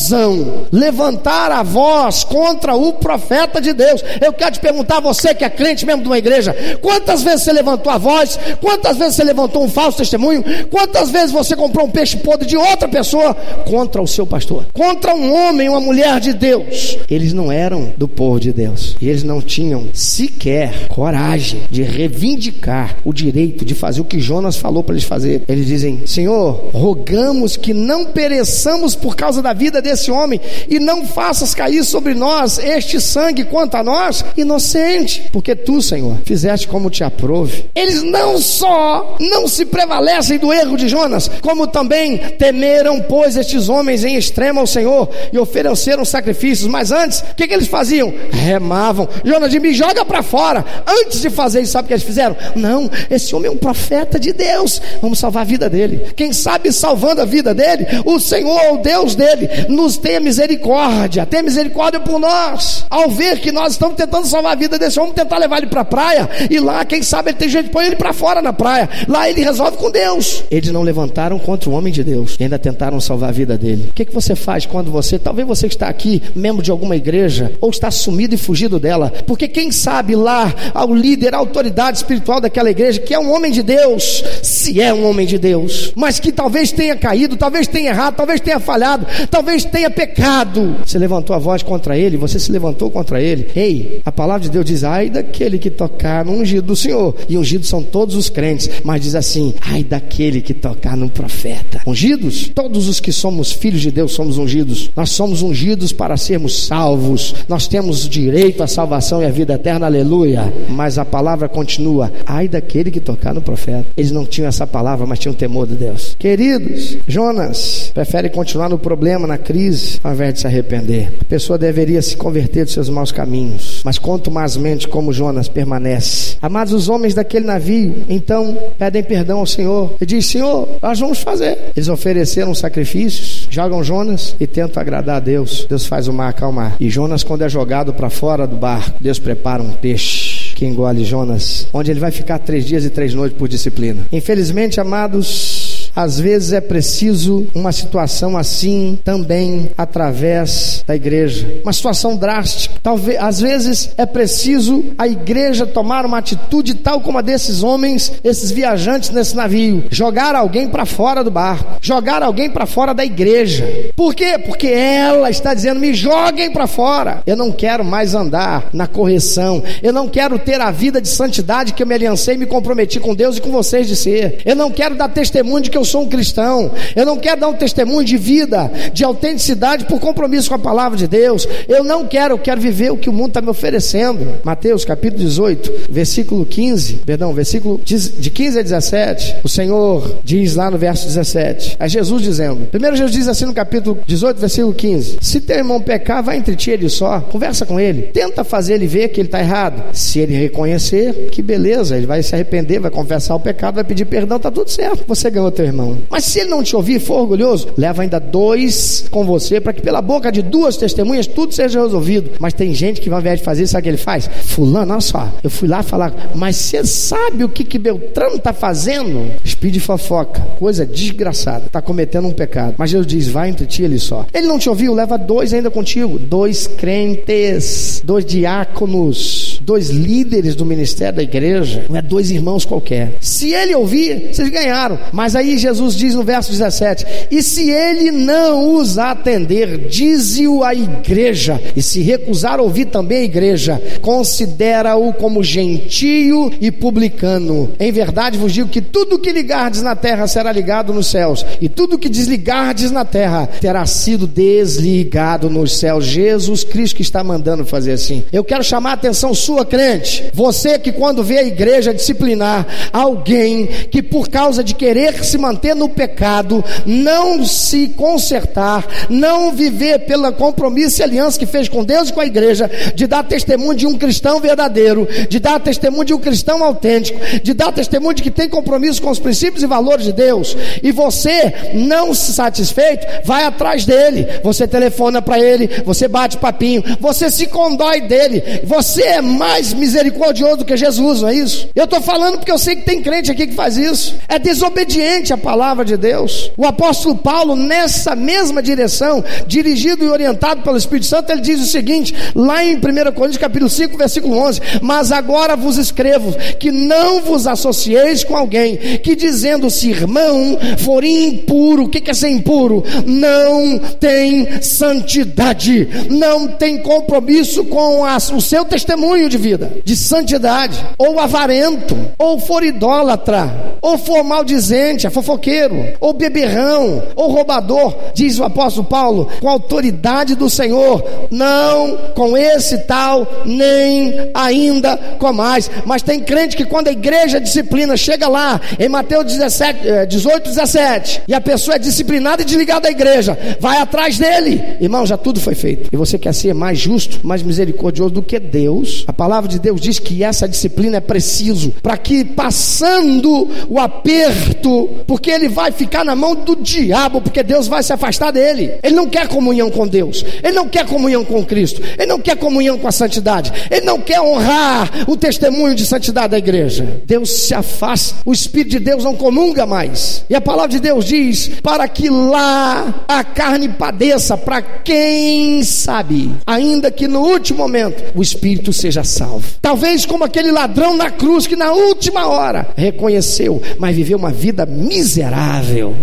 levantar a voz contra o profeta de Deus. Eu quero te perguntar, você que é crente mesmo de uma igreja, quantas vezes você levantou a voz? Quantas vezes você levantou um falso testemunho? Quantas vezes você comprou um peixe podre de outra pessoa contra o seu pastor? Contra um homem, uma mulher de Deus. Eles não eram do povo de Deus. E eles não tinham sequer coragem de reivindicar o direito de fazer o que Jonas falou para eles fazer. Eles dizem: Senhor, rogamos que não pereçamos por causa da vida desse homem e não faças cair sobre nós este sangue quanto a nós, inocente, porque tu, Senhor, fizeste como te aprove. Eles não só não se prevalecem do erro de Jonas, como também temeram, pois, estes homens em extremo ao Senhor e ofereceram sacrifícios. Mas antes, o que, que eles faziam? Remavam. Jonas me joga para fora. Antes de fazer isso, sabe o que eles fizeram? Não, esse homem é um profeta de Deus. Vamos salvar a vida dele. Quem sabe salvando a vida dele, o Senhor, o Deus dele, nos tenha misericórdia. Tenha misericórdia por nós. Ao ver que nós estamos tentando salvar a vida desse homem, tentar levar ele para a praia. E lá, quem sabe, ele tem jeito, põe ele para fora na praia. Lá ele resolve com Deus. Eles não levantaram contra o homem de Deus e ainda tentaram salvar a vida dele. O que, que você faz quando você, talvez você está aqui, membro de alguma igreja, ou está sumido e fugido dela? Porque quem sabe lá, ao líder, a autoridade espiritual daquela igreja, que é um homem de Deus, se é um homem de Deus, mas que talvez tenha caído, talvez tenha errado, talvez tenha falhado, talvez tenha pecado. Você levantou a voz contra ele, você se levantou contra ele. Ei, a palavra de Deus diz: ai daquele que tocar no ungido do Senhor. E ungidos são todos os crentes, mas diz assim: ai daquele que tocar no profeta. Ungidos? Todos os que somos filhos de Deus somos ungidos. Nós somos ungidos para sermos salvos. Nós temos direito à salvação e à vida eterna, aleluia. Mas a palavra continua: ai daquele que tocar no profeta. Eles não tinham essa palavra, mas tinham temor de Deus. Queridos, Jonas prefere continuar no problema, na crise, ao invés de se arrepender. A pessoa deveria se converter dos seus maus caminhos. Mas quanto mais mente como Jonas permanece. Amados, os homens daquele navio, então, pedem perdão ao Senhor. E diz: Senhor, nós vamos fazer. Eles ofereceram sacrifícios, jogam Jonas e tentam agradar a Deus. Deus faz o mar acalmar. E Jonas, quando é jogado para fora do barco, Deus prepara um peixe que engole Jonas, onde ele vai ficar três dias e três noites por disciplina. Infelizmente, amados, às vezes é preciso uma situação assim também através da igreja. Uma situação drástica. Talvez, às vezes é preciso a igreja tomar uma atitude tal como a desses homens, esses viajantes nesse navio, jogar alguém para fora do barco, jogar alguém para fora da igreja. Por quê? Porque ela está dizendo: "Me joguem para fora. Eu não quero mais andar na correção. Eu não quero ter a vida de santidade que eu me aliancei me comprometi com Deus e com vocês de ser. Eu não quero dar testemunho de que eu sou um cristão. Eu não quero dar um testemunho de vida, de autenticidade por compromisso com a palavra de Deus. Eu não quero, eu quero viver o que o mundo está me oferecendo. Mateus capítulo 18, versículo 15, perdão, versículo de 15 a 17. O Senhor diz lá no verso 17. É Jesus dizendo. Primeiro Jesus diz assim no capítulo 18, versículo 15: Se teu irmão pecar, vai entre ti ele só, conversa com ele, tenta fazer ele ver que ele está errado. Se ele reconhecer, que beleza, ele vai se arrepender, vai confessar o pecado, vai pedir perdão, está tudo certo. Você ganhou teu irmão. Mas se ele não te ouvir, for orgulhoso, leva ainda dois com você, para que pela boca de duas testemunhas tudo seja resolvido. Mas tem gente que, ao invés de fazer, sabe o que ele faz? Fulano, olha só, eu fui lá falar, mas você sabe o que, que Beltrano está fazendo? Espírito de fofoca, coisa desgraçada, está cometendo um pecado. Mas Jesus diz: vai entre ti ele só. Ele não te ouviu, leva dois ainda contigo, dois crentes, dois diáconos, dois líderes do ministério da igreja, não é dois irmãos qualquer. Se ele ouvir, vocês ganharam. Mas aí Jesus diz no verso 17: E se ele não os atender, dize-o à igreja, e se recusar ouvir também a igreja, considera-o como gentio e publicano. Em verdade vos digo que tudo que ligardes na terra será ligado nos céus, e tudo que desligardes na terra terá sido desligado nos céus. Jesus Cristo que está mandando fazer assim. Eu quero chamar a atenção sua, crente. Você que quando vê a igreja disciplinar alguém que por causa de querer se manter no pecado, não se consertar, não viver pela compromisso e aliança que fez com Deus e com a igreja, de dar testemunho de um cristão verdadeiro, de dar testemunho de um cristão autêntico, de dar testemunho de que tem compromisso com os princípios e valores de Deus, e você não se satisfeito, vai atrás dele, você telefona para ele, você bate papinho, você se condói dele, você é mais misericordioso do que Jesus, não é isso? Eu estou falando porque eu sei que tem crente aqui que faz isso, é desobediente a palavra de Deus. O apóstolo Paulo, nessa mesma direção, dirigido e orientado pelo Espírito Santo, ele diz o seguinte, lá em 1 Coríntios capítulo 5, versículo 11: Mas agora vos escrevo que não vos associeis com alguém que, dizendo-se irmão, for impuro, o que é ser impuro? Não tem santidade, não tem compromisso com o seu testemunho de vida, de santidade, ou avarento, ou for idólatra, ou for maldizente, é fofoqueiro, ou beberrão, ou roubador, diz o apóstolo Paulo, com a autoridade do Senhor, não com esse tal, nem ainda com mais. Mas tem crente que quando a igreja disciplina, chega lá, em Mateus 17, 18, 17, e a pessoa é disciplinada e desligada da igreja, vai atrás dele, irmão, já tudo foi feito. E você quer ser mais justo, mais misericordioso do que Deus? A palavra de Deus diz que essa disciplina é preciso para que passando o aperto, porque ele vai ficar na mão do diabo, porque Deus vai se afastar dele. Ele não quer comunhão com Deus, ele não quer comunhão com Cristo, ele não quer comunhão com a santidade, ele não quer honrar o testemunho de santidade da igreja. Deus se afasta, o Espírito de Deus não comunga mais. E a palavra de Deus diz: para que lá a carne padeça, para quem sabe, ainda que no último momento o Espírito seja salvo. Talvez como aquele ladrão na cruz que na última hora reconheceu, mas viveu uma vida miserável,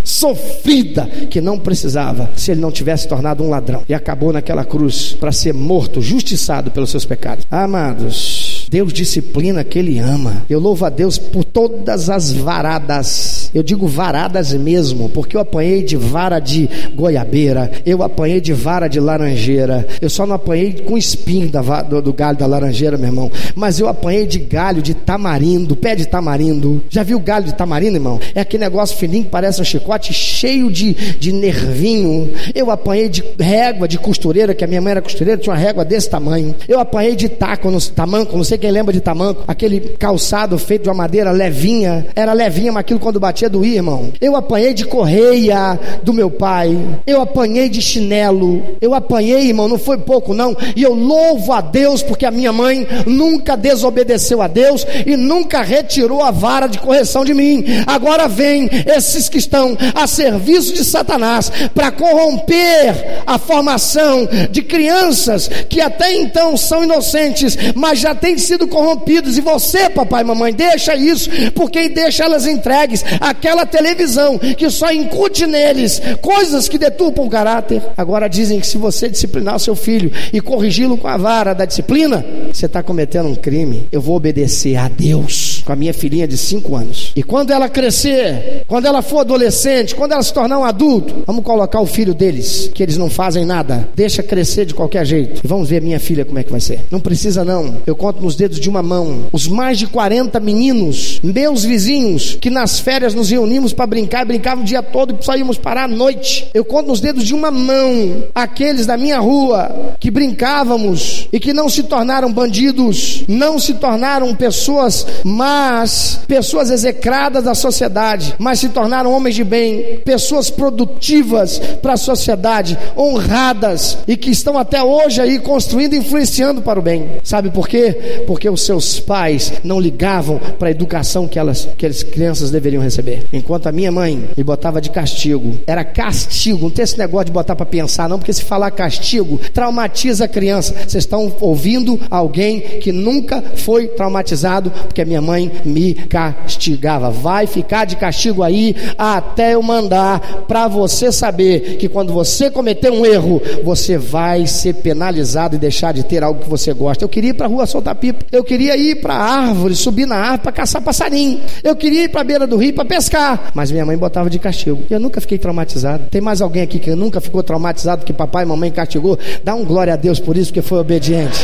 sofrida, que não precisava se ele não tivesse tornado um ladrão e acabou naquela cruz para ser morto, justiçado pelos seus pecados. Amados, Deus disciplina que Ele ama. Eu louvo a Deus por todas as varadas. Eu digo varadas mesmo, porque eu apanhei de vara de goiabeira, eu apanhei de vara de laranjeira. Eu só não apanhei com espinho da, do, do galho da laranjeira, meu irmão. Mas eu apanhei de galho de tamarindo, pé de tamarindo. Já viu galho de tamarindo, irmão? É aquele negócio fininho que parece um chicote cheio de, de nervinho. Eu apanhei de régua de costureira, que a minha mãe era costureira, tinha uma régua desse tamanho. Eu apanhei de taco, no, tamanco, não sei quem lembra de tamanco, aquele calçado feito de uma madeira levinha, era levinha, mas aquilo quando batia doía, irmão. Eu apanhei de correia do meu pai, eu apanhei de chinelo, eu apanhei, irmão, não foi pouco não, e eu louvo a Deus porque a minha mãe nunca desobedeceu a Deus e nunca retirou a vara de correção de mim. Agora vem esses que estão a serviço de Satanás para corromper a formação de crianças que até então são inocentes, mas já têm sido corrompidos. E você, papai e mamãe, deixa isso, porque deixa elas entregues àquela televisão que só incute neles coisas que deturpam o caráter. Agora dizem que se você disciplinar o seu filho e corrigi-lo com a vara da disciplina, você está cometendo um crime. Eu vou obedecer a Deus com a minha filhinha de 5 anos. E quando ela crescer, quando ela for adolescente, quando ela se tornar um adulto, vamos colocar o filho deles, que eles não fazem nada, deixa crescer de qualquer jeito. E vamos ver minha filha como é que vai ser. Não precisa não. Eu conto nos dedos de uma mão os mais de 40 meninos, meus vizinhos, que nas férias nos reunimos para brincar, brincavam o dia todo e saímos parar à noite. Eu conto nos dedos de uma mão aqueles da minha rua que brincávamos e que não se tornaram bandidos, não se tornaram pessoas más, pessoas execradas da sociedade, mas se tornaram homens de bem, pessoas produtivas para a sociedade, honradas e que estão até hoje aí construindo e influenciando para o bem. Sabe por quê? Porque os seus pais não ligavam para a educação que elas, que as crianças deveriam receber. Enquanto a minha mãe me botava de castigo, era castigo, não tem esse negócio de botar para pensar, não, porque se falar castigo, traumatiza a criança. Vocês estão ouvindo alguém que nunca foi traumatizado, porque a minha mãe me castigava. Vai ficar de castigo aí até eu mandar para você saber que quando você cometer um erro, você vai ser penalizado e deixar de ter algo que você gosta. Eu queria ir para a rua soltar pipa, eu queria ir para a árvore, subir na árvore para caçar passarinho, eu queria ir para a beira do rio para pescar, mas minha mãe botava de castigo. Eu nunca fiquei traumatizado. Tem mais alguém aqui que nunca ficou traumatizado que papai e mamãe castigou? Dá um glória a Deus por isso, porque foi obediente.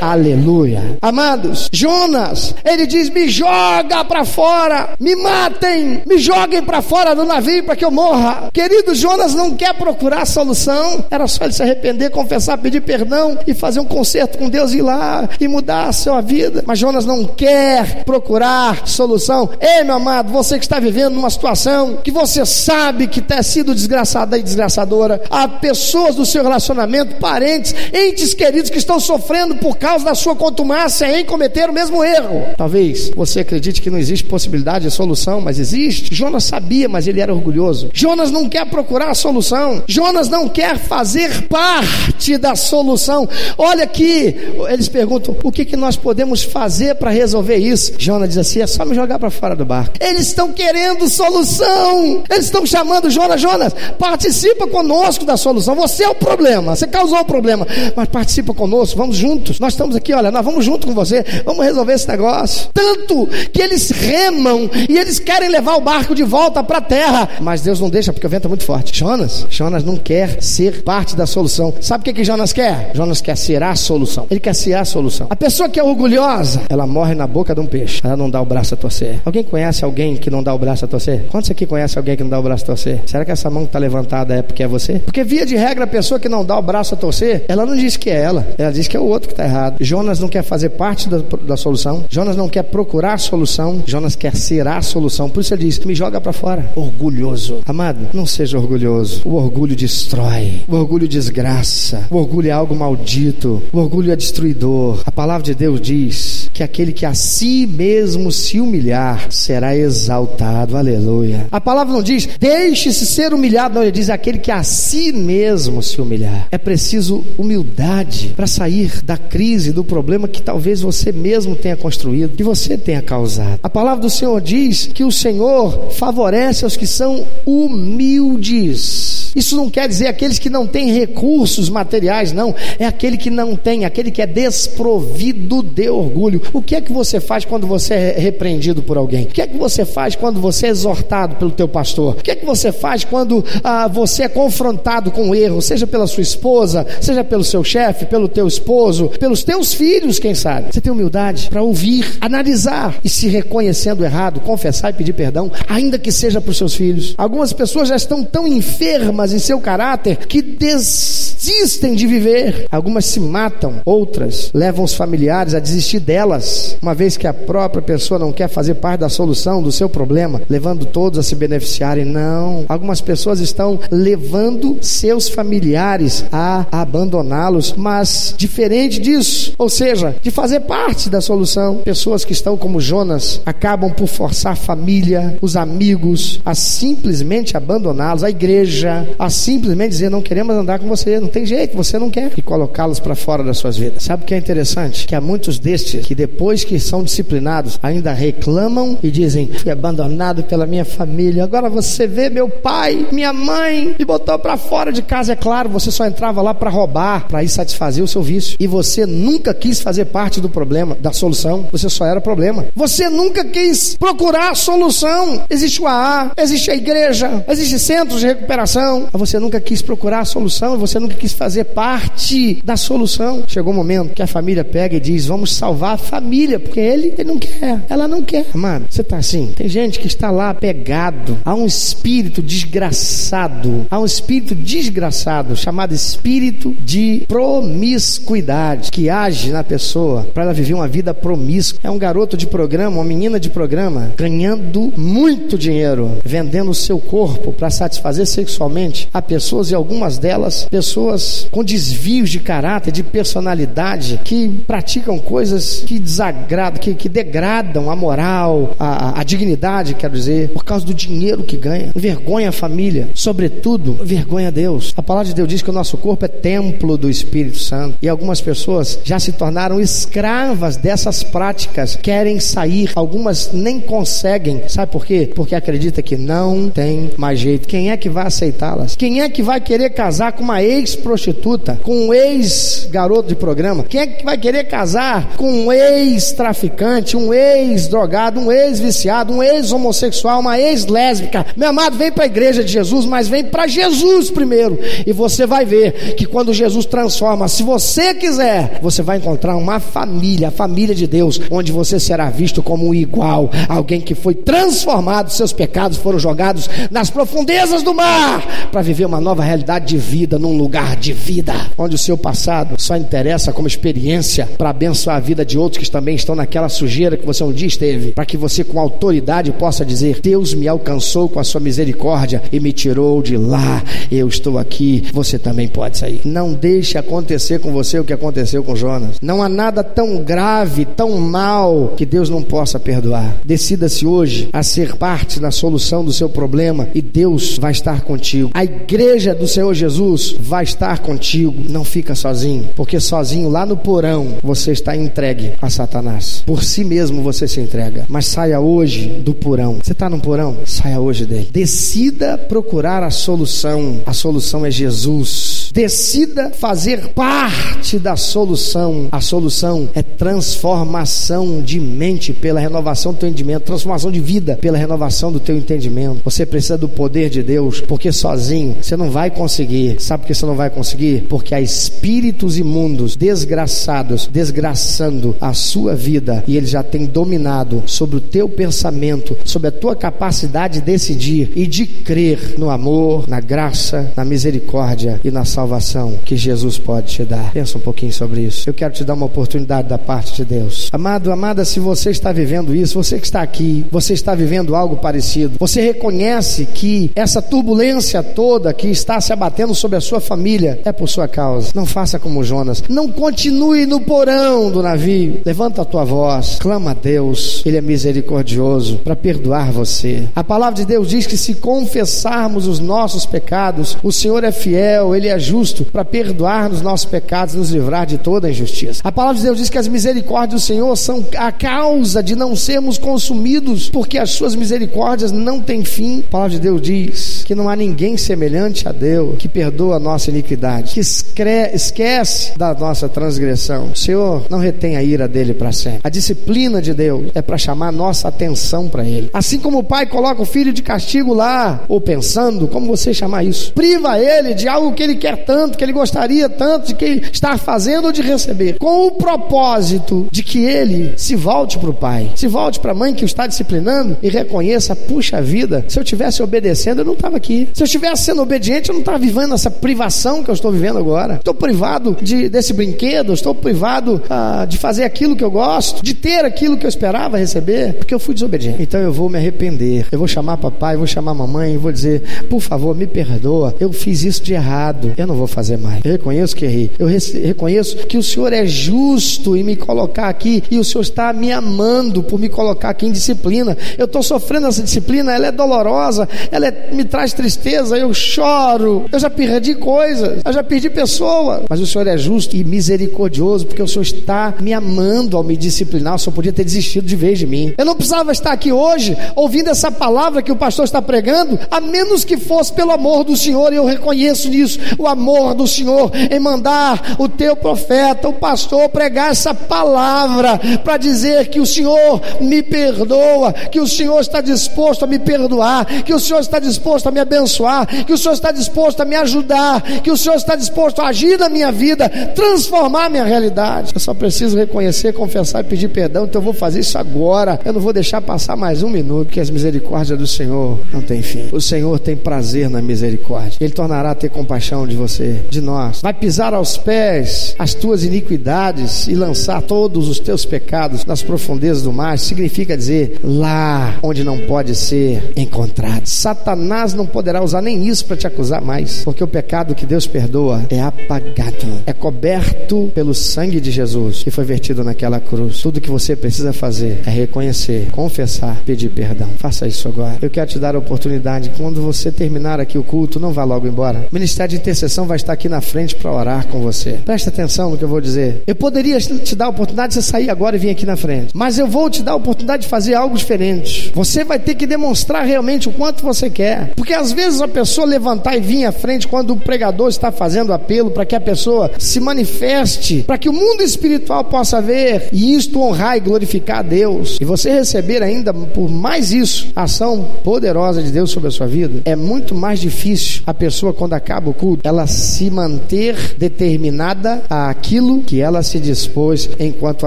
Aleluia. Amados, Jonas, ele diz: me joga para fora, me matem, me joguem para fora do navio para que eu morra. Querido, Jonas não quer procurar solução, era só ele se arrepender, confessar, pedir perdão e fazer um concerto com Deus, ir lá e mudar a sua vida. Mas Jonas não quer procurar solução. Ei, meu amado, você que está vivendo numa situação que você sabe que tem sido desgraçada e desgraçadora, há pessoas do seu relacionamento, parentes, entes queridos que estão sofrendo por causa da sua contumácia em cometer o mesmo erro. Talvez você acredite que não existe possibilidade de solução, mas existe. Jonas sabia, mas ele era orgulhoso. Jonas não quer procurar a solução. Jonas não quer fazer parte da solução. Olha aqui, eles perguntam: o que, que nós podemos fazer para resolver isso? Jonas diz assim: é só me jogar para fora do barco. Eles estão querendo solução. Eles estão chamando Jonas, Jonas, participa conosco da solução. Você é o problema, você causou o problema, mas participa conosco, vamos juntos. Nós estamos aqui, olha, nós vamos junto com você, vamos resolver esse negócio. Tanto que eles remam e eles querem levar o barco de volta para a terra, mas Deus não deixa porque o vento é muito forte. Jonas, Jonas não quer ser parte da solução. Sabe o que, que Jonas quer? Jonas quer ser a solução. Ele quer ser a solução. A pessoa que é orgulhosa, ela morre na boca de um peixe. Ela não dá o braço a torcer. Alguém conhece alguém que não dá o braço a torcer? Quantos aqui conhece alguém que não dá o braço a torcer? Será que essa mão que está levantada é porque é você? Porque via de regra a pessoa que não dá o braço a torcer, ela não diz que é ela. Ela diz que é o outro que está errado. Jonas não quer fazer parte da, da solução. Jonas não quer procurar a solução. Jonas quer ser a solução. Por isso ele diz: me joga para fora. Orgulhoso. Amado, não seja orgulhoso. O orgulho destrói. O orgulho desgraça. O orgulho é algo maldito. O orgulho é destruidor. A palavra de Deus diz que aquele que a si mesmo se humilhar será exaltado. Aleluia. A palavra não diz deixe-se ser humilhado, não, ele diz aquele que a si mesmo se humilhar. É preciso humildade para sair da crise, do problema que talvez você mesmo tenha construído, que você tenha causado. A palavra do Senhor diz que o Senhor favorece os que são humildes. Isso não quer dizer aqueles que não têm recursos materiais, não. É aquele que não tem, aquele que é desprovido de orgulho. O que é que você faz quando você é repreendido por alguém? O que é que você faz quando você é exortado pelo teu pastor? O que é que você faz quando ah, você é confrontado com o erro, seja pela sua esposa, seja pelo seu chefe, pelo teu esposo, pelos teus filhos, quem sabe? Você tem humildade para ouvir, analisar e se reconhecendo errado, confessar e pedir perdão, ainda que seja para os seus filhos. Algumas pessoas já estão tão enfermas em seu caráter que desistem de viver. Algumas se matam, outras levam os familiares a desistir delas, uma vez que a própria pessoa não quer fazer parte da solução do seu problema, levando todos a se beneficiarem. Não. Algumas pessoas estão levando seus familiares a abandoná-los, mas diferente disso, ou seja, de fazer parte da solução, pessoas que estão como Jonas acabam por forçar a família, os amigos a simplesmente abandoná-los, a igreja, a simplesmente dizer não queremos andar com você, não tem jeito, você não quer, e colocá-los para fora das suas vidas. Sabe o que é interessante? Que há muitos destes que depois que são disciplinados ainda reclamam e dizem: fui abandonado pela minha família, agora você vê meu pai, minha mãe me botou para fora de casa. É claro, você só entrava lá para roubar, para ir satisfazer o seu vício, e você nunca quis fazer parte do problema, da solução, você só era problema. Você nunca quis procurar a solução. Existe o AA, existe a igreja, existe centros de recuperação, você nunca quis procurar a solução, você nunca quis fazer parte da solução. Chegou um momento que a família pega e diz: Vamos salvar a família, porque ele, ele não quer, ela não quer. Mano, você está assim? Tem gente que está lá pegado a um espírito desgraçado, a um espírito desgraçado chamado espírito de promiscuidade, que age na pessoa para ela viver uma vida promíscua. É um garoto de programa, uma menina de programa, ganhando muito dinheiro, vendendo o seu corpo para satisfazer sexualmente a pessoas e algumas delas pessoas com desvios de caráter, de personalidade, que praticam coisas que desagradam, que, que degradam a moral, a, a, dignidade, quero dizer, por causa do dinheiro que ganha. Vergonha a família, sobretudo, vergonha a Deus. A palavra de Deus diz que o nosso corpo é templo do Espírito Santo e algumas pessoas já se tornaram escravas dessas práticas, querem sair, algumas nem conseguem. Sabe por quê? Porque acredita que não tem mais jeito. Quem é que vai aceitá-las? Quem é que vai querer casar com uma ex-prostituta, com um ex-garoto de programa? Quem é que vai querer casar com um ex-traficante, um ex-drogado, um ex-viciado, um ex-homossexual, uma ex-lésbica? Meu amado, vem para a igreja de Jesus, mas vem para Jesus primeiro. E você vai ver que quando Jesus transforma, se você quiser, você vai encontrar uma família, a família de Deus, onde você será visto como um igual, alguém que foi transformado, seus pecados foram jogados nas profundezas do mar para viver uma nova realidade de vida num lugar de vida, onde o seu passado só interessa como experiência para abençoar a vida de outros que também estão naquela sujeira que você um dia esteve, para que você com autoridade possa dizer: Deus me alcançou com a sua misericórdia e me tirou de lá. Eu estou aqui, você também pode sair. Não deixe acontecer com você o que aconteceu com Jonas. Não há nada tão grave, tão mal que Deus não possa perdoar. Decida-se hoje a ser parte da solução do seu problema e Deus vai estar contigo. A igreja do Senhor Jesus vai estar contigo. Não fica sozinho, porque sozinho lá no porão você está entregue a Satanás. Por si mesmo você se entrega. Mas saia hoje do porão. Você está no porão? Saia hoje dele. Decida procurar a solução. A solução é Jesus. Decida fazer parte da solução solução. A solução é transformação de mente pela renovação do teu entendimento, transformação de vida pela renovação do teu entendimento. Você precisa do poder de Deus, porque sozinho você não vai conseguir. Sabe por que você não vai conseguir? Porque há espíritos imundos, desgraçados, desgraçando a sua vida e eles já têm dominado sobre o teu pensamento, sobre a tua capacidade de decidir e de crer no amor, na graça, na misericórdia e na salvação que Jesus pode te dar. Pensa um pouquinho sobre isso. Eu quero te dar uma oportunidade da parte de Deus. Amado, amada, se você está vivendo isso, você que está aqui, você está vivendo algo parecido, você reconhece que essa turbulência toda que está se abatendo sobre a sua família é por sua causa. Não faça como Jonas. Não continue no porão do navio. Levanta a tua voz, clama a Deus. Ele é misericordioso para perdoar você. A palavra de Deus diz que se confessarmos os nossos pecados, o Senhor é fiel, ele é justo para perdoar os nossos pecados e nos livrar de toda injustiça. A palavra de Deus diz que as misericórdias do Senhor são a causa de não sermos consumidos, porque as suas misericórdias não têm fim. A palavra de Deus diz que não há ninguém semelhante a Deus que perdoa a nossa iniquidade, que esquece da nossa transgressão. O Senhor não retém a ira dele para sempre. A disciplina de Deus é para chamar nossa atenção para ele. Assim como o pai coloca o filho de castigo lá, ou pensando, como você chamar isso, priva ele de algo que ele quer tanto, que ele gostaria tanto de que estar fazendo ou de receber, com o propósito de que ele se volte para o pai, se volte para a mãe que o está disciplinando e reconheça: puxa vida, se eu tivesse obedecendo, eu não estava aqui. Se eu estivesse sendo obediente, eu não estava vivendo essa privação que eu estou vivendo agora. Estou privado de, desse brinquedo, estou privado ah, de fazer aquilo que eu gosto, de ter aquilo que eu esperava receber, porque eu fui desobediente. Então eu vou me arrepender. Eu vou chamar papai, vou chamar mamãe, vou dizer: por favor, me perdoa. Eu fiz isso de errado. Eu não vou fazer mais. Eu reconheço que errei. Eu reconheço que o Senhor é justo em me colocar aqui e o Senhor está me amando por me colocar aqui em disciplina. Eu estou sofrendo essa disciplina, ela é dolorosa, ela é, me traz tristeza, eu choro. Eu já perdi coisas, eu já perdi pessoas, mas o Senhor é justo e misericordioso porque o Senhor está me amando ao me disciplinar. O Senhor podia ter desistido de vez de mim. Eu não precisava estar aqui hoje ouvindo essa palavra que o pastor está pregando, a menos que fosse pelo amor do Senhor, e eu reconheço nisso, o amor do Senhor em mandar o teu profeta, o pastor, pregar essa palavra para dizer que o Senhor me perdoa, que o Senhor está disposto a me perdoar, que o Senhor está disposto a me abençoar, que o Senhor está disposto a me ajudar, que o Senhor está disposto a agir na minha vida, transformar a minha realidade. Eu só preciso reconhecer, confessar e pedir perdão, então eu vou fazer isso agora. Eu não vou deixar passar mais um minuto, porque as misericórdias do Senhor não têm fim. O Senhor tem prazer na misericórdia. Ele tornará a ter compaixão de você, de nós. Vai pisar aos pés as tuas iniquidades e lançar todos os teus pecados nas profundezas do mar. Significa dizer lá onde não pode ser encontrado. Satanás não poderá usar nem isso para te acusar mais, porque o pecado que Deus perdoa é apagado, é coberto pelo sangue de Jesus que foi vertido naquela cruz. Tudo que você precisa fazer é reconhecer, confessar, pedir perdão. Faça isso agora. Eu quero te dar a oportunidade, quando você terminar aqui o culto, não vá logo embora. O Ministério de Intercessão vai estar aqui na frente para orar com você. Preste atenção no que eu vou dizer. Eu poderia te dar a oportunidade de você sair agora e vir aqui na frente, mas eu vou te dar a oportunidade de fazer algo diferente. Você vai ter que demonstrar realmente o quanto você quer. Porque às vezes a pessoa levantar e vir à frente quando o pregador está fazendo apelo para que a pessoa se manifeste, para que o mundo espiritual possa ver e isto honrar e glorificar a Deus. E você receber ainda por mais isso, a ação poderosa de Deus sobre a sua vida, é muito mais difícil a pessoa quando acaba o culto, ela se manter determinada àquilo que ela se dispôs enquanto o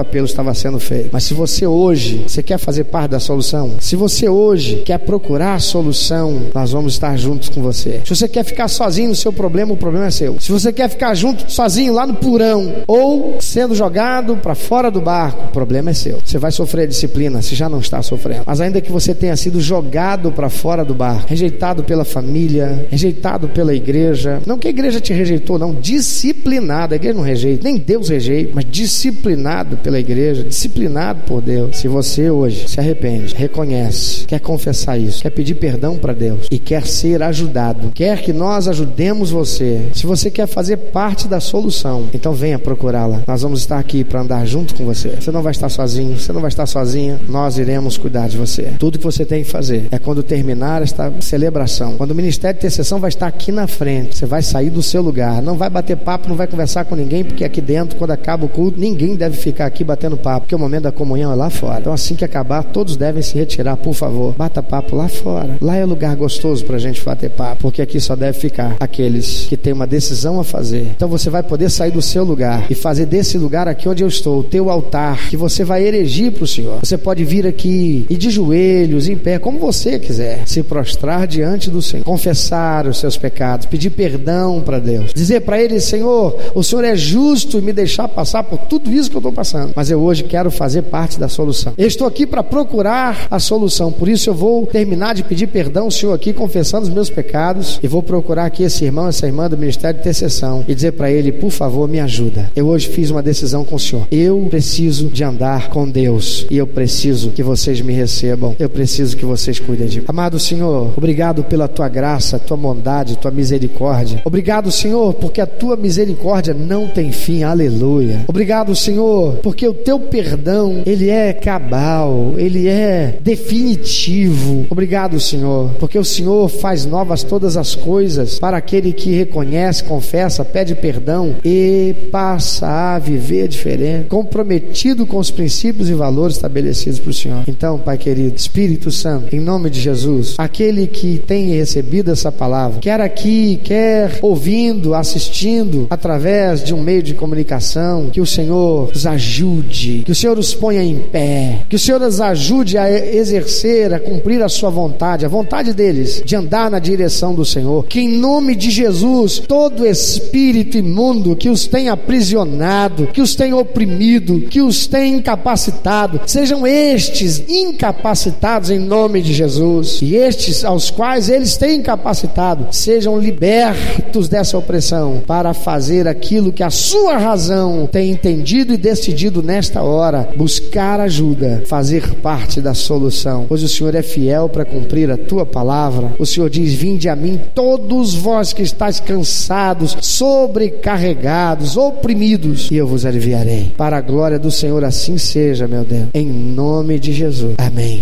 apelo estava sendo feito. Mas se você hoje, você quer fazer parte da solução, se você hoje quer procurar a solução, nós vamos estar juntos com você. Se você quer ficar sozinho no seu problema, o problema é seu. Se você quer ficar junto sozinho lá no porão ou sendo jogado para fora do barco, o problema é seu. Você vai sofrer disciplina, se já não está sofrendo. Mas ainda que você tenha sido jogado para fora do barco, rejeitado pela família, rejeitado pela igreja, não que a igreja te rejeitou, não, disciplinado. A igreja não rejeita, nem Deus rejeita, mas disciplinado pela igreja, disciplinado por Deus. Se você hoje se arrepende, reconhece, quer confessar isso, quer pedir perdão para Deus e quer ser ajudado, quer que nós ajudemos você, se você quer fazer parte da solução, então venha procurá-la. Nós vamos estar aqui para andar junto com você. Você não vai estar sozinho, você não vai estar sozinha, nós iremos cuidar de você. Tudo que você tem que fazer é quando terminar esta celebração, quando o ministério de intercessão vai estar aqui na frente, você vai sair do seu lugar, não vai bater papo, não vai conversar com ninguém, porque aqui dentro dentro, quando acaba o culto, ninguém deve ficar aqui batendo papo, porque o momento da comunhão é lá fora. Então, assim que acabar, todos devem se retirar, por favor. Bata papo lá fora. Lá é lugar gostoso pra gente bater papo, porque aqui só deve ficar aqueles que têm uma decisão a fazer. Então, você vai poder sair do seu lugar e fazer desse lugar aqui onde eu estou, o teu altar, que você vai erigir para o Senhor. Você pode vir aqui e de joelhos, em pé, como você quiser, se prostrar diante do Senhor, confessar os seus pecados, pedir perdão para Deus, dizer para Ele: Senhor, o Senhor é justo e me deixar passar por tudo isso que eu estou passando, mas eu hoje quero fazer parte da solução. Eu estou aqui para procurar a solução, por isso eu vou terminar de pedir perdão ao Senhor aqui, confessando os meus pecados, e vou procurar aqui esse irmão, essa irmã do Ministério de Intercessão e dizer para ele: Por favor, me ajuda. Eu hoje fiz uma decisão com o Senhor. Eu preciso de andar com Deus e eu preciso que vocês me recebam. Eu preciso que vocês cuidem de mim. Amado Senhor, obrigado pela tua graça, tua bondade, tua misericórdia. Obrigado, Senhor, porque a tua misericórdia não tem fim. Aleluia. Obrigado, Senhor, porque o teu perdão, ele é cabal, ele é definitivo. Obrigado, Senhor, porque o Senhor faz novas todas as coisas para aquele que reconhece, confessa, pede perdão e passa a viver diferente, comprometido com os princípios e valores estabelecidos por Senhor. Então, Pai querido, Espírito Santo, em nome de Jesus, aquele que tem recebido essa palavra, quer aqui, quer ouvindo, assistindo, através de um meio de comunicação, que o Senhor os ajude, que o Senhor os ponha em pé, que o Senhor os ajude a exercer, a cumprir a sua vontade, a vontade deles de andar na direção do Senhor. Que em nome de Jesus, todo espírito imundo que os tem aprisionado, que os tem oprimido, que os tem incapacitado, sejam estes incapacitados em nome de Jesus. E estes aos quais eles têm incapacitado, sejam libertos dessa opressão para fazer aquilo que a sua razão tem entendido e decidido nesta hora, buscar ajuda, fazer parte da solução. Pois o Senhor é fiel para cumprir a tua palavra. O Senhor diz: Vinde a mim, todos vós que estáis cansados, sobrecarregados, oprimidos, e eu vos aliviarei. Para a glória do Senhor, assim seja, meu Deus. Em nome de Jesus. Amém.